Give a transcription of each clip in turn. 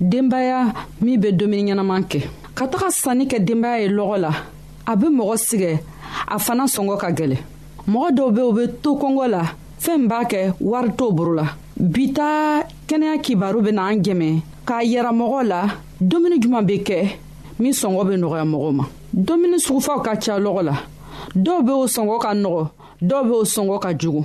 denbaya min bɛ dumuni ɲɛnaman kɛ ka taga sanni kɛ denbaya ye lɔgɔ la a bɛ mɔgɔ sigɛ a fana sɔngɔ ka gɛlɛn mɔgɔ dɔw bɛ u bɛ to kɔngɔ la fɛn b'a kɛ wari t'o boro la bi ta kɛnɛya kibaru bɛ n'an dɛmɛ k'a yɛrɛ mɔgɔ la dumuni jumɛn bɛ kɛ min sɔngɔ bɛ nɔgɔya mɔgɔw ma dumuni sugufaw ka ca lɔgɔ la dɔw bɛ o sɔngɔ ka nɔgɔ dɔw bɛ o sɔngɔ ka jugu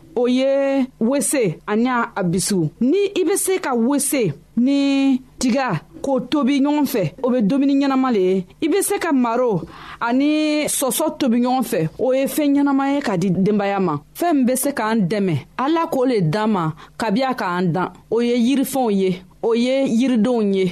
o ye wese ani a bisu ni i bɛ se ka wese ni tiga k'o tobi ɲɔgɔn fɛ o bɛ dumuni ɲɛnama le ye i bɛ se ka maro ani sɔsɔ tobi ɲɔgɔn fɛ o ye fɛn ɲɛnama ye ka di denbaya ma fɛn min bɛ se k'an dɛmɛ ala k'o le d'an ma kabi a k'an dan o ye yirifɛnw ye o ye yiridenw ye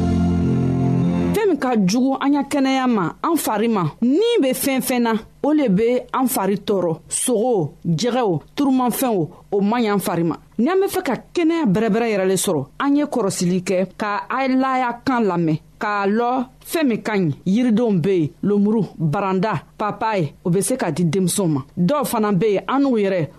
fɛn min ka jugu an ya kɛnɛya ma an fari ma ni bɛ fɛn fɛn na o le bɛ an fari tɔɔrɔ sogo jɛgɛw turumafɛnw o man y'an fari ma n'an bɛ fɛ ka kɛnɛya bɛrɛbɛrɛ yɛrɛ le sɔrɔ an ye kɔrɔsili kɛ ka alaya kan lamɛn k'a lɔ fɛn min ka ɲi yiridenw be yen lomuru baranda papaye o be se ka di denmisɛnw ma dɔw fana be yen an n'u yɛrɛ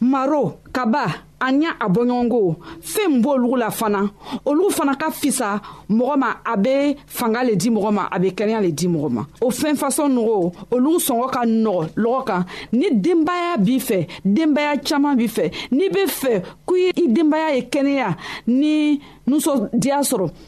maro kaba ani a bɔɲɔgɔnko fɛn min b'olu la fana olu fana ka fisa mɔgɔ ma a bɛ fanga le di mɔgɔ ma a bɛ kɛnɛya le di mɔgɔ ma o fɛn fasɔn nɔgɔ olu sɔngɔ ka nɔgɔ lɔgɔ kan ni denbaya b'i fɛ denbaya caman b'i fɛ n'i bɛ fɛ ko i denbaya ye kɛnɛya ni nisɔndiya sɔrɔ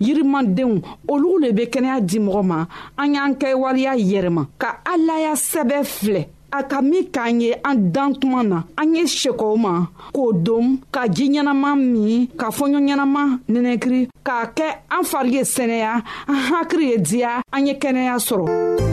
yirimandenw olu le bɛ kɛnɛya di mɔgɔ ma an y'an kɛ waleya yɛrɛma ka alaya sɛbɛ filɛ a ka min k'an ye an dan tuma na an ye sekɔw ma k'o don ka ji ɲɛnama min ka fɔɲɔ ɲɛnama nɛnɛkiri k'a kɛ an fari ye sɛnɛya an hakiri ye diya an ye kɛnɛya sɔrɔ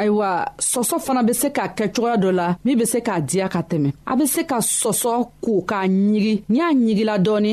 ayiwa sɔsɔ fana bɛ se k'a kɛ cogoya dɔ la min bɛ se k'a diya ka tɛmɛ a bɛ se ka sɔsɔ ko k'a ɲigi n'i y'a ɲigila dɔɔni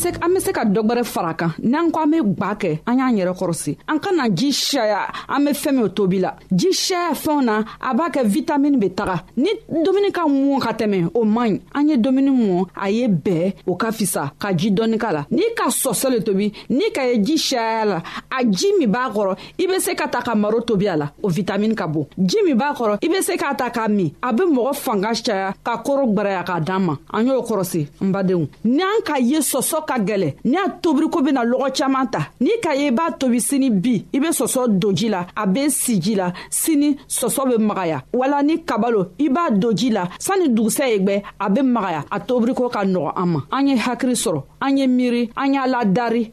se an bɛ se ka dɔ wɛrɛ fara kan n'an ko an bɛ gwa kɛ an y'an yɛrɛ kɔrɔsi an ka na ji sɛya an bɛ fɛn min tobi la ji sɛya fɛnw na a b'a kɛ vitamini bɛ taga ni dumuni ka mɔ ka tɛmɛ o man ɲi an ye dumuni mɔ a ye bɛɛ o ka fisa ka ji dɔɔni k'a la n'i ka sɔsɔ le tobi n'i ka ye ji sɛya la a ji min b'a kɔrɔ i be se ka ta ka maro tobi a la o vitamini ka bon ji min b'a kɔrɔ i be se k'a ta k'a min a be mɔgɔ fanga caya ka koro gwaraya k'a dan ma an y'o kɔrɔsi n badenw ni an ka ye sɔsɔ ka gwɛlɛ ni a tobiriko bena lɔgɔ caaman ta n'i ka ye i b'a tobi sini bi i be sɔsɔ don ji la a be si ji la sini sɔsɔ be magaya wala ni kabalo i b'a don ji la sanni dugusɛ ye gwɛ a be magaya a tobiriko ka nɔgɔ an ma an ye hakiri sɔrɔ an ye miiri an y'a ladari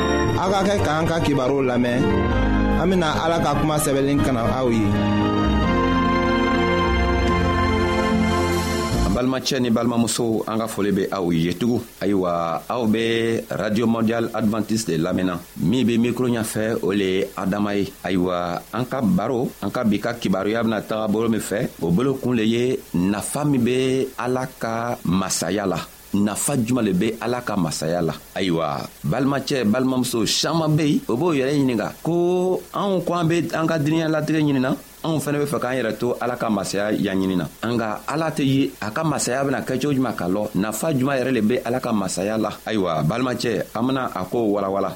aw ka kɛ k'an ka kibaruw lamɛn an bɛna ala ka kuma sɛbɛnlen kana aw ye. balimacɛ ni balimamuso an ka foli bɛ aw ye tugun ayiwa aw bɛ radio mondial adventiste de lamɛnna min bɛ mikro ɲɛfɛ o le ye adama ye ayiwa an ka baro an ka bi ka kibaruya bɛna taga bolo min fɛ o bolo kun le ye nafa min bɛ ala ka masaya la nafa juman le be ala ka masaya la ayiwa balimacɛ balimamuso saman be yen o b'o yɛrɛ ɲininga ko anw ko an be an ka diniɲa latigɛ ɲinina anw fɛnɛ be fɛ k'an yɛrɛ to ala ka masaya yaɲini na an ka ala tɛ ye a ka masaya bena kɛ cogo juman ka lɔ nafa juman yɛrɛ le be ala ka masaya la ayiwa balimacɛ an bena a koo walawala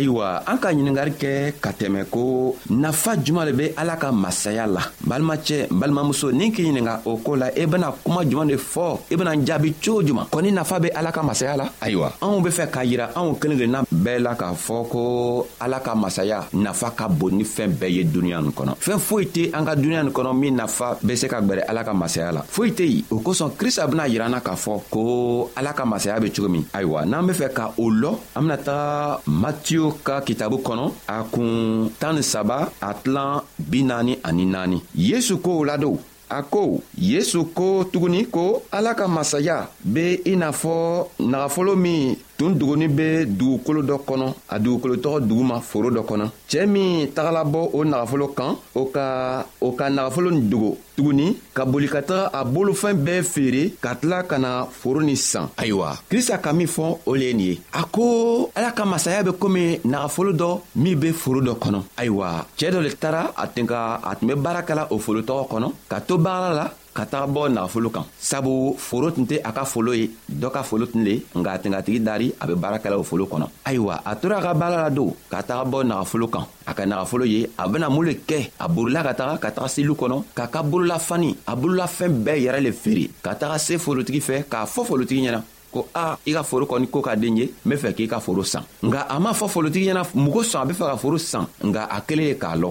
ayiwa an ka ɲiningari kɛ ka tɛmɛ ko nafa juman le be ala ka masaya la balimacɛ balimamuso ni k'i ɲininga o koo la i e bena kuma juman de fɔɔ i e bena jaabi cogo juman kɔni nafa be ala ka masaya la ayiwa anw be fɛ k'a yira anw kelen kelenna bɛɛ la k'a fɔ ko ala ka masaya nafa ka bon ni fɛɛn bɛɛ ye duniɲa nin kɔnɔ fɛɛn foyi tɛ an ka duniɲa nin kɔnɔ min nafa be se ka gwɛrɛ ala ka masaya la foyi tɛ yen o kosɔn krista bɛna yira na k'a fɔ ko ala ka masaya bɛ cogo min ayiwa n'an bɛ fɛ ka o lɔ an bɛna taga matiyo ka kitabu kɔnɔ a kun tan ni saba a tilan bi naani ani naani yesu kow ladon a ko yesu ko tuguni ko ala ka masaya be i n'a fɔ nagafolo min tun duguni be dugukolo dɔ kɔnɔ a dugukolo tɔgɔ duguma foro dɔ kɔnɔ cɛɛ min tagalabɔ o nagafolo kan o ka o ka nagafolo nin dogo tuguni ka boli ka taga a bolofɛn bɛɛ feere ka tila ka na foro ni san ayiwa krista ka min fɔ o le ye nin ye a ko ala ka masaya bɛ komi nagafolo dɔ min bɛ foro dɔ kɔnɔ ayiwa cɛɛ dɔ le tara a tun ka a tun bɛ baara kɛla o folo tɔgɔ kɔnɔ ka to baara la ka taga bɔ nagafolo kan sabu foro tun tɛ a ka folo ye dɔ ka folo tun le nka a tɛngatigi dari a bɛ baara kɛla o folo kɔnɔ ayiwa a tora a ka baara la don ka taga bɔ nagafolo kan a ka nagafolo ye a bena mun le kɛ a borila ka taga ka taga selu kɔnɔ k'a ka bololafani a bololafɛn bɛɛ yɛrɛ le feere ka taga se forotigi fɛ k'a fɔ forotigi ɲɛna ko a i ka foro kɔni ko ka den ye n be fɛ k'i ka foro san nka a m'a fɔ forotigi ɲɛna mugo sɔn a be fɛ ka foro san nka a kelen ye k'a lɔ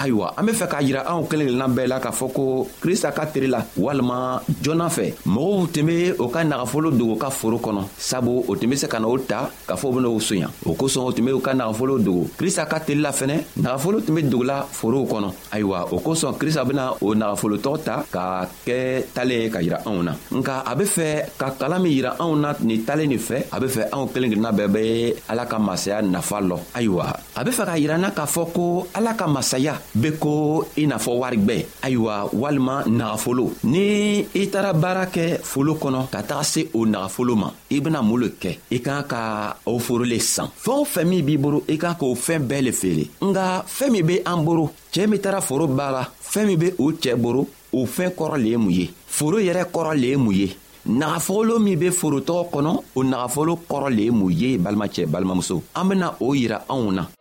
ayiwa an be fɛ k'a yira anw kelen kelenna bɛɛ la k'a fɔ ko krista ka teri la walima joona fɛ mɔgɔw tun be o ka nagafolo dogo ka foro kɔnɔ sabu o tun be se ka na o ta k'a fɔ u ben'o soɲa o kosɔn o tun be u ka nagafolo dogo krista ka teri la fɛnɛ nagafolo tun be dogola forow kɔnɔ ayiwa o kosɔn krista bena o nagafolotɔgɔ ta ka kɛ talen ye ka yira anw na nka a be fɛ ka kala min yira anw na nin talen nin fɛ a be fɛ anw kelen kelenna bɛɛ be ala ka masaya nafa lɔ ayiwa a be fɛ ka yira na k'a fɔ ko ala ka masaya be ko i n'a fɔ warigwɛ ayiwa walima nagafolo ni i taara baara kɛ folo kɔnɔ ka taga se o nagafolo ma i bena mun le kɛ i kan ka o foro le san fɛɛn o fɛn min b'i boro i kan k'o fɛɛn bɛɛ le feere nga fɛɛn min be an boro cɛɛ min tara foro b'a la fɛɛn min be o cɛɛ boro o fɛɛn kɔrɔ le ye mun ye foro yɛrɛ kɔrɔ le ye mun ye nagafolo min be forotɔgɔ kɔnɔ o nagafolo kɔrɔ le ye mun ye balimacɛ balimamuso an bena o yira anw na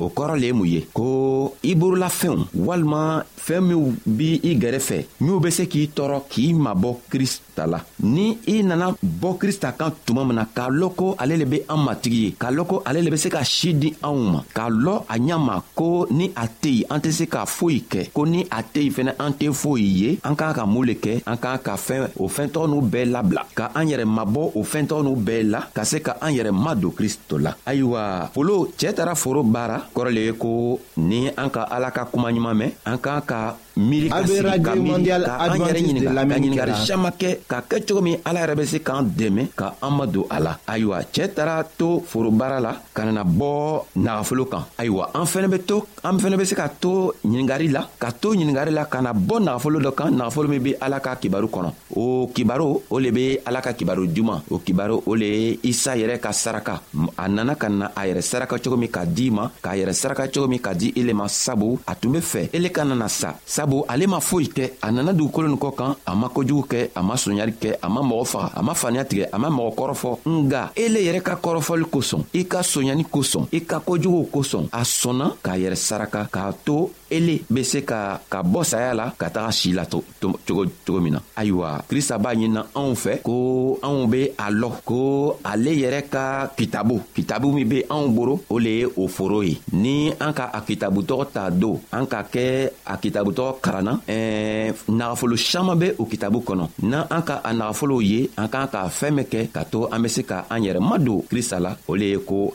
o kɔrɔ le ye mun ye ko i borolafɛnw walima fɛɛn minw b' i gɛrɛfɛ minw be se k'i tɔɔrɔ k'i mabɔ krista la ni i nana bɔ krista kan tuma min na k'a lɔn ko ale le be an matigi ye k'a lɔn ko ale le be se ka si di anw ma k'a lɔ a ɲa ma ko ni a tɛ yen an tɛ se ka foyi kɛ ko ni a tɛ yen fɛnɛ an tɛ foyi ye an k'an ka mun le kɛ an k'an ka fɛn o fɛntɔgɔ n'u bɛɛ labila ka an yɛrɛ mabɔ o fɛntɔgɔ n'u bɛɛ la ka se ka an yɛrɛ madon krista to la ayiwa folo cɛɛ tara foro baara kɔrɔ le ye ko ni an ka ala ka kuma ɲuman mɛn an k'an ka miiri ka sigi ka miiri ka an yɛrɛ ɲininka ka ɲininkali caman kɛ ka kɛ cogo min ala yɛrɛ bɛ se k'an dɛmɛ ka an ma don a la ayiwa cɛɛ tara to foro baara la ka nana bɔ nagafolo kan ayiwa an fɛnɛ bɛ to an fɛnɛ bɛ se ka to ɲininkali la ka to ɲininkali la ka na bɔ nagafolo dɔ kan nagafolo min be ala ka kibaru kɔnɔ o kibaro o le be ala ka kibaro juman o kibaro o le ye isa yɛrɛ ka saraka a nana ka na a yɛrɛ saraka cogo min ka di ma k'a yɛrɛ saraka cogo min ka di ele ma sabu a tun be fɛ ele ka nana sa sabu ale ma foyi kɛ a nana dugukolo nin kɔ kan a ma kojugu kɛ a ma soɲari kɛ a ma mɔgɔ faga a ma faniya tigɛ a ma mɔgɔ kɔrɔfɔ nga ele yɛrɛ ka kɔrɔfɔli kosɔn i ka soɲani kosɔn i ka kojuguw kosɔn a sɔnna k'a yɛrɛ saraka k'a to ele be se ka ka bɔ saya la ka taga si la cogo cogo min na ayiwa krista b'a ɲinina anw fɛ ko anw be a lɔ ko ale yɛrɛ ka kitabu kitabu min be anw boro o le ye o foro ye ni an ka a kitabu tɔgɔ ta don an ka kɛ a kitabu tɔgɔ karanna ɛɛ nagafolo saman be o kitabu kɔnɔ na an ka a nagafolow ye an k'an ka fɛɛn min kɛ ka to an be se ka an yɛrɛ madon krista la o le ye ko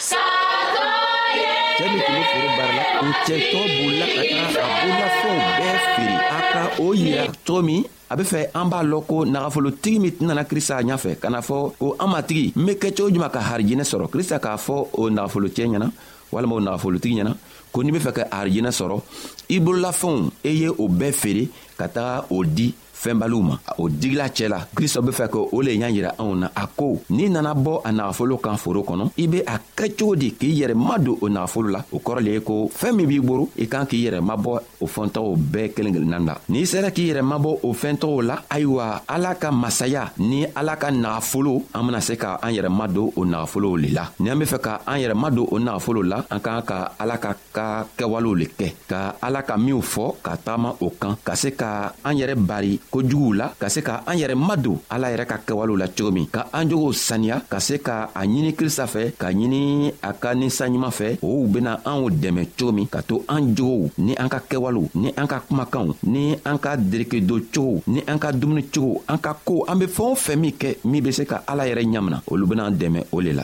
cɛ min tun bɛ foro baara la o cɛtɔ bolila ka taa a bololafɛnw bɛɛ feere a ka o yira cogo min a be fɛ an b'a lɔn ko nagafolotigi min tɛnana krista a ɲafɛ ka na fɔ ko an matigi n be kɛ cogo juman ka harijinɛ sɔrɔ krista k'a fɔ o nagafolocɛ ɲɛna walima o nagafolotigi ɲɛna ko n'i be fɛ ka harijinɛ sɔrɔ i bololafɛnw i e ye o bɛɛ feere ka taga o di fɛnbaliw ma o digila cɛ la kristɔ be fɛ ka o le ɲa yira anw na a ko n'i nana bɔ a nagafolo kan foro kɔnɔ i be a kɛ cogo di k'i yɛrɛ ma don o nagafolo la o kɔrɔ le ye ko fɛɛn min b'i boro i kan k'i yɛrɛ mabɔ o fɛntɔgɔw bɛɛ kelen kelennan la n'i sera k'i yɛrɛ mabɔ o fɛntɔgɔw la ayiwa ala ka masaya ni ala ka nagafolo an bena se ka an yɛrɛ madon o nagafolow le la ni an be fɛ ka an yɛrɛ madon o nagafolo la an k'an ka ala ka ka kɛwalew le kɛ ka ala ka minw fɔ ka tagama o kan ka se ka an yɛrɛ bari ko juguw la ka se ka an yɛrɛ madon ala yɛrɛ ka kɛwalew la cogo min ka an jogow saniya ka se ka a ɲini krista fɛ ka ɲini a ka ninsan ɲuman fɛ ow bena anw dɛmɛ cogo min ka to an jogow ni an ka kɛwalew ni an ka kumakanw ni an ka derekedo cogow ni an ka dumuni cogow an ka koo an be fɛɛn o fɛn min kɛ min be se ka ala yɛrɛ ɲamina olu benaan dɛmɛ o le la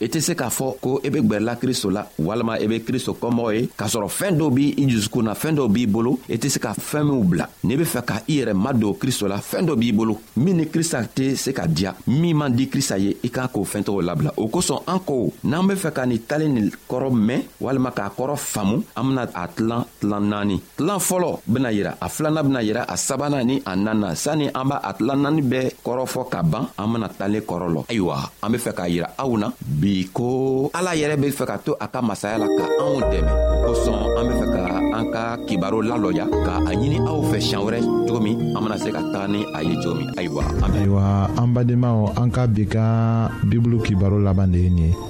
i tɛ se k'a fɔ ko i e be gwɛrɛla kristo la walima i e be kristo kɔmɔgɔ ye k'a sɔrɔ fɛɛn dɔw b' i jusukun na fɛɛn dɔw b'i bolo i e tɛ se ka fɛɛn minw bila n'i be fɛ ka i yɛrɛ madon kristo la fɛɛn dɔ b'i bolo min ni krista tɛ se ka diya min man di krista ye i k'a k'o fɛɛn tɔgɔ labila o kosɔn an ko n'an be fɛ ka nin talen nin kɔrɔ mɛn walima k'a kɔrɔ faamu an bena a tilan tilan naani Tlan fɔlɔ bena yira a filana bena yira a sabana ni a nana sanni an b'a a tlan naani bɛɛ kɔrɔfɔ ka ban an bena talen kɔrɔ lɔ ayiwa an be fɛ k'a yira aw na bi ko ala yɛrɛ be fɛ ka to a ka masaya la ka anw dɛmɛ o kosɔn an be fɛ ka an ka kibaro lalɔya ka a ɲini aw fɛ siɲan wɛrɛ cogo min an bena se ka taga ni a ye cogo min ayiwa an ayiwa an badenmaw an ka bi ka bibulu kibaro laban de ye nin ye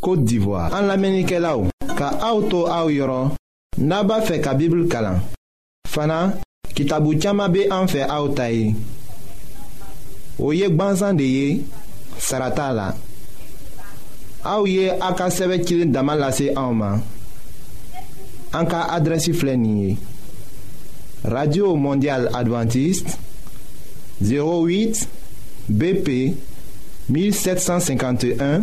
Côte d'Ivoire. En Lamenikelao, ka auto au yoron, naba fe ka Bible kalan. Fana, kitabu chama be an fe au tayi. Oye gbanzan de ye, sarata la. Au ye a ka sɛbɛ cilen dama lase anw ma an ka adrɛsi filɛ nin ye radio mondial adventiste 08 bp 1751